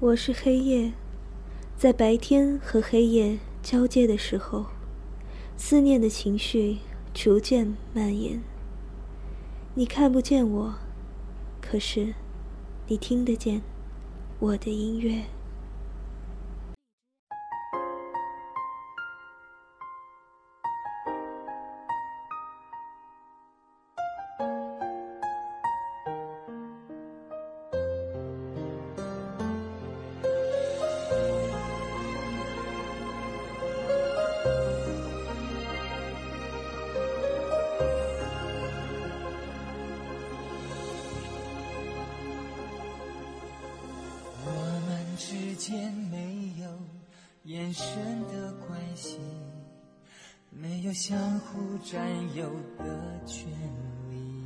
我是黑夜，在白天和黑夜交接的时候，思念的情绪逐渐蔓延。你看不见我，可是你听得见我的音乐。有相互占有的权利，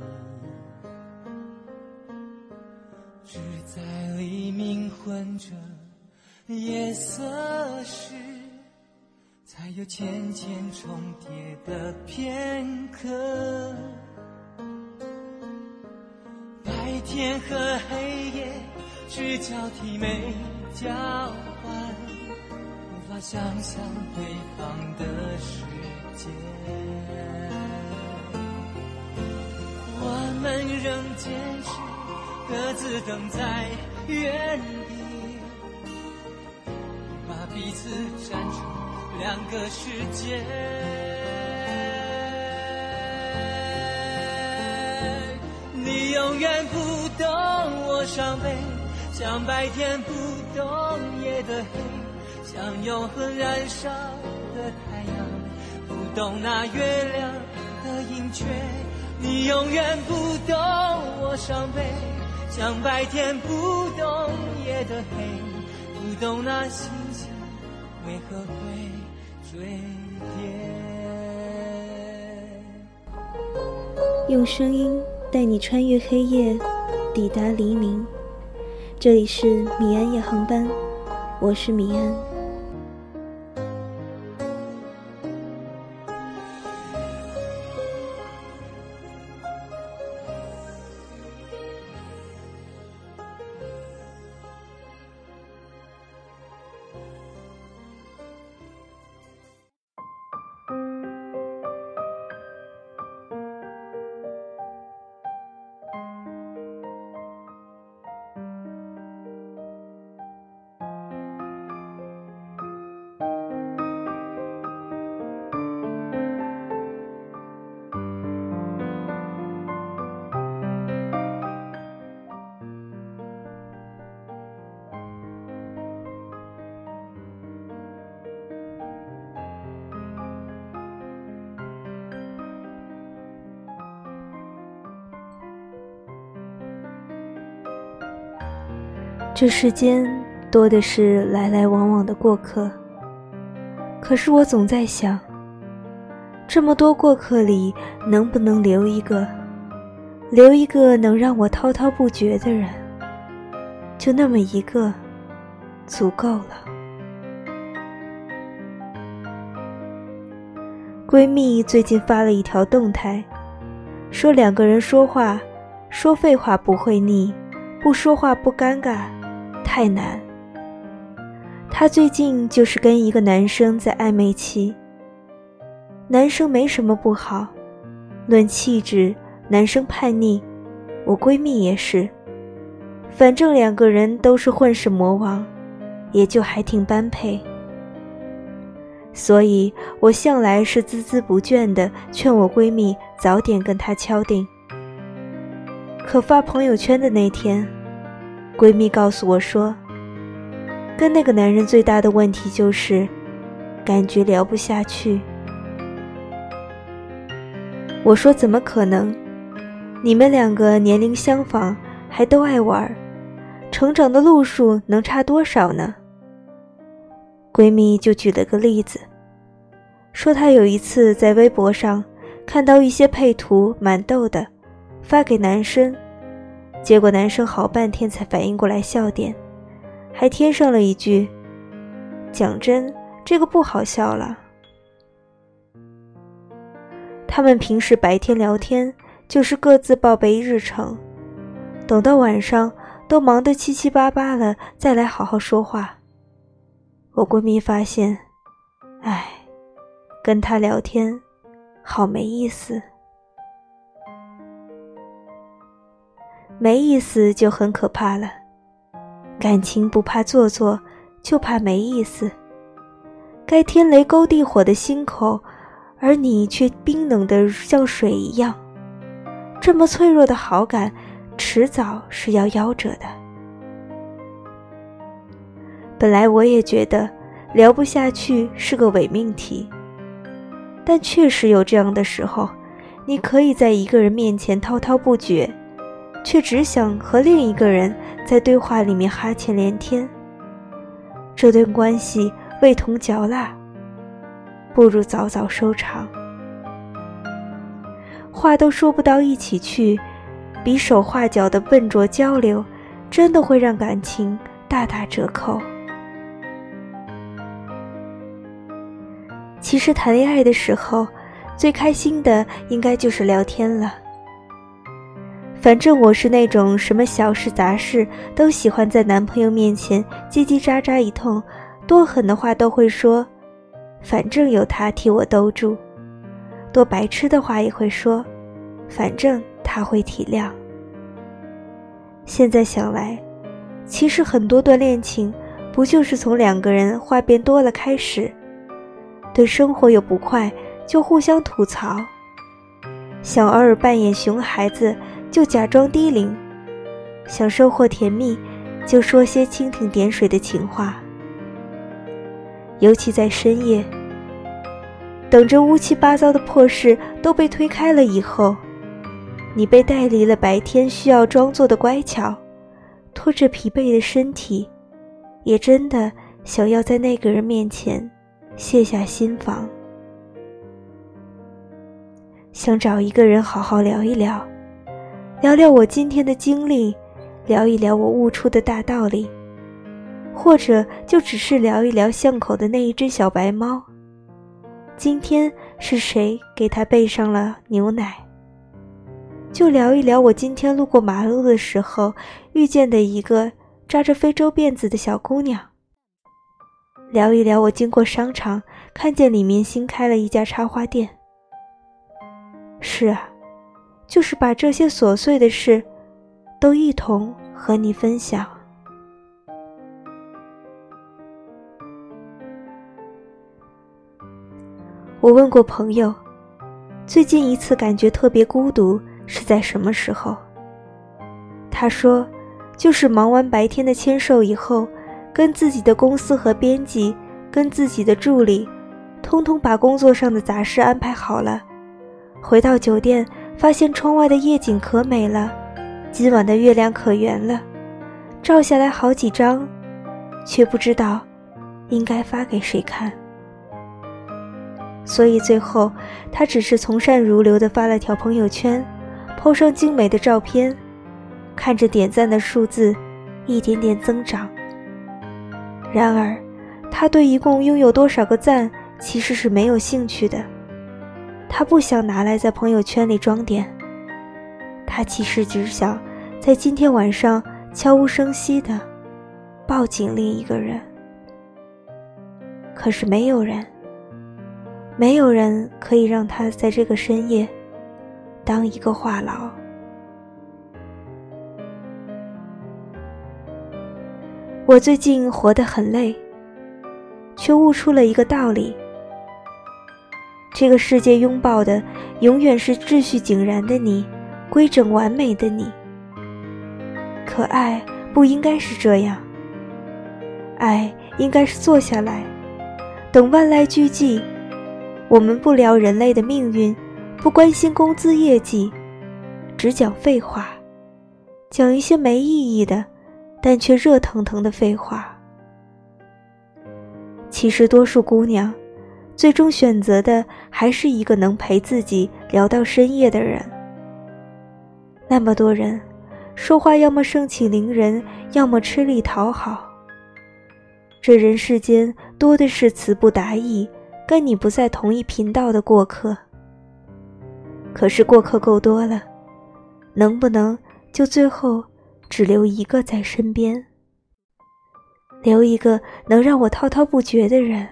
只在黎明混着夜色时，才有浅浅重叠的片刻。白天和黑夜只交替没。交换，无法想象对方的世界。我们仍坚持各自等在原地，把彼此站成两个世界。你永远不懂我伤悲。像白天不懂夜的黑，像永恒燃烧，懂那月亮的盈缺。你永远不懂我伤悲，像白天不懂夜的黑，不懂那星星为何会坠跌。用声音带你穿越黑夜，抵达黎明。这里是米安夜航班，我是米安。这世间多的是来来往往的过客，可是我总在想，这么多过客里，能不能留一个，留一个能让我滔滔不绝的人？就那么一个，足够了。闺蜜最近发了一条动态，说两个人说话，说废话不会腻，不说话不尴尬。太难。她最近就是跟一个男生在暧昧期。男生没什么不好，论气质，男生叛逆，我闺蜜也是。反正两个人都是混世魔王，也就还挺般配。所以我向来是孜孜不倦的劝我闺蜜早点跟他敲定。可发朋友圈的那天。闺蜜告诉我说：“跟那个男人最大的问题就是，感觉聊不下去。”我说：“怎么可能？你们两个年龄相仿，还都爱玩，成长的路数能差多少呢？”闺蜜就举了个例子，说她有一次在微博上看到一些配图蛮逗的，发给男生。结果男生好半天才反应过来笑点，还添上了一句：“讲真，这个不好笑了。”他们平时白天聊天就是各自报备日程，等到晚上都忙得七七八八了，再来好好说话。我闺蜜发现，唉，跟他聊天好没意思，没意思就很可怕了。感情不怕做作，就怕没意思。该天雷勾地火的心口，而你却冰冷的像水一样。这么脆弱的好感，迟早是要夭折的。本来我也觉得聊不下去是个伪命题，但确实有这样的时候，你可以在一个人面前滔滔不绝，却只想和另一个人在对话里面哈欠连天。这段关系。味同嚼蜡，不如早早收场。话都说不到一起去，比手画脚的笨拙交流，真的会让感情大打折扣。其实谈恋爱的时候，最开心的应该就是聊天了。反正我是那种什么小事杂事都喜欢在男朋友面前叽叽喳喳一通。多狠的话都会说，反正有他替我兜住；多白痴的话也会说，反正他会体谅。现在想来，其实很多段恋情不就是从两个人话变多了开始，对生活有不快就互相吐槽，想偶尔扮演熊孩子就假装低龄，想收获甜蜜就说些蜻蜓点水的情话。尤其在深夜，等着乌七八糟的破事都被推开了以后，你被带离了白天需要装作的乖巧，拖着疲惫的身体，也真的想要在那个人面前卸下心防，想找一个人好好聊一聊，聊聊我今天的经历，聊一聊我悟出的大道理。或者就只是聊一聊巷口的那一只小白猫。今天是谁给它备上了牛奶？就聊一聊我今天路过马路的时候遇见的一个扎着非洲辫子的小姑娘。聊一聊我经过商场看见里面新开了一家插花店。是啊，就是把这些琐碎的事，都一同和你分享。我问过朋友，最近一次感觉特别孤独是在什么时候？他说，就是忙完白天的签售以后，跟自己的公司和编辑，跟自己的助理，通通把工作上的杂事安排好了。回到酒店，发现窗外的夜景可美了，今晚的月亮可圆了，照下来好几张，却不知道应该发给谁看。所以最后，他只是从善如流地发了条朋友圈，po 上精美的照片，看着点赞的数字一点点增长。然而，他对一共拥有多少个赞其实是没有兴趣的，他不想拿来在朋友圈里装点，他其实只想在今天晚上悄无声息地抱紧另一个人。可是没有人。没有人可以让他在这个深夜当一个话痨。我最近活得很累，却悟出了一个道理：这个世界拥抱的永远是秩序井然的你，规整完美的你。可爱不应该是这样，爱应该是坐下来，等万籁俱寂。我们不聊人类的命运，不关心工资业绩，只讲废话，讲一些没意义的，但却热腾腾的废话。其实，多数姑娘最终选择的还是一个能陪自己聊到深夜的人。那么多人说话，要么盛气凌人，要么吃力讨好。这人世间多的是词不达意。跟你不在同一频道的过客，可是过客够多了，能不能就最后只留一个在身边，留一个能让我滔滔不绝的人。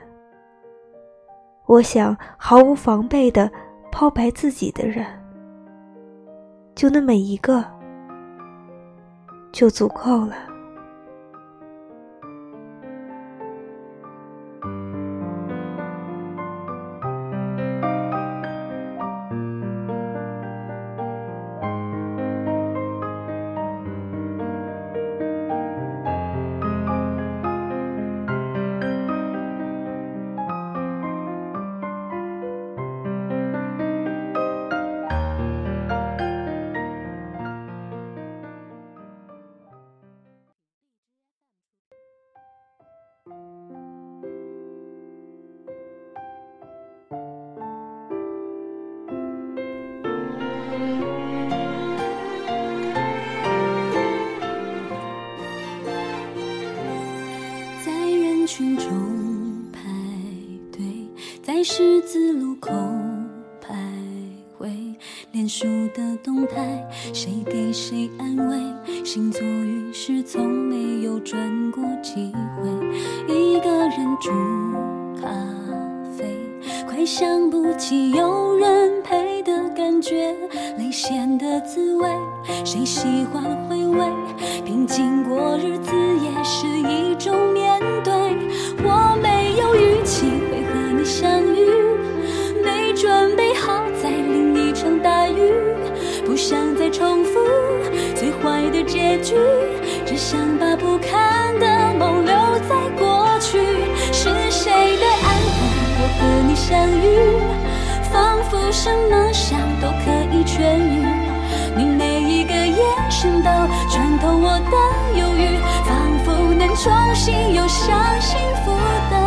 我想毫无防备的抛白自己的人，就那么一个，就足够了。十字路口徘徊，脸书的动态，谁给谁安慰？星座运势从没有转过几回。一个人煮咖啡，快想不起有人陪的感觉。泪腺的滋味，谁喜欢回味？平静过日子也是一种相遇，仿佛什么伤都可以痊愈。你每一个眼神都穿透我的忧郁，仿佛能重新又想幸福的。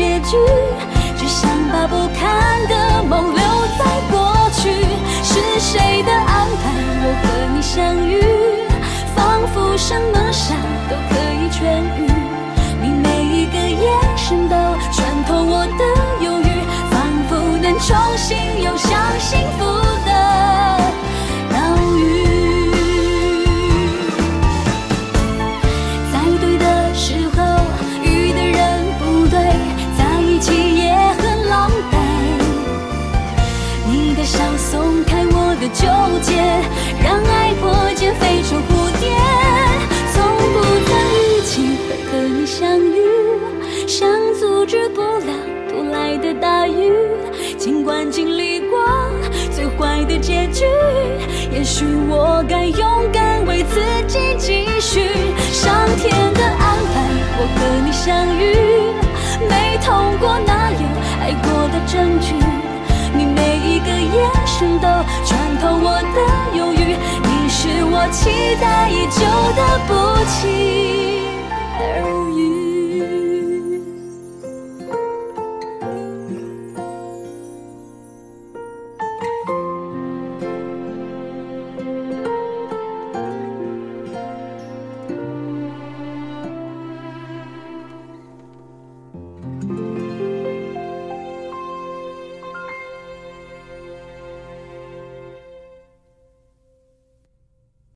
结局，只想把不堪的梦留在过去。是谁的安排？我和你相遇，仿佛什么伤都可以痊愈。你每一个眼神都穿透你相遇。想阻止不了突来的大雨，尽管经历过最坏的结局，也许我该勇敢为自己继续。上天的安排，我和你相遇，没痛过哪有爱过的证据？你每一个眼神都穿透我的忧郁，你是我期待已久的不期。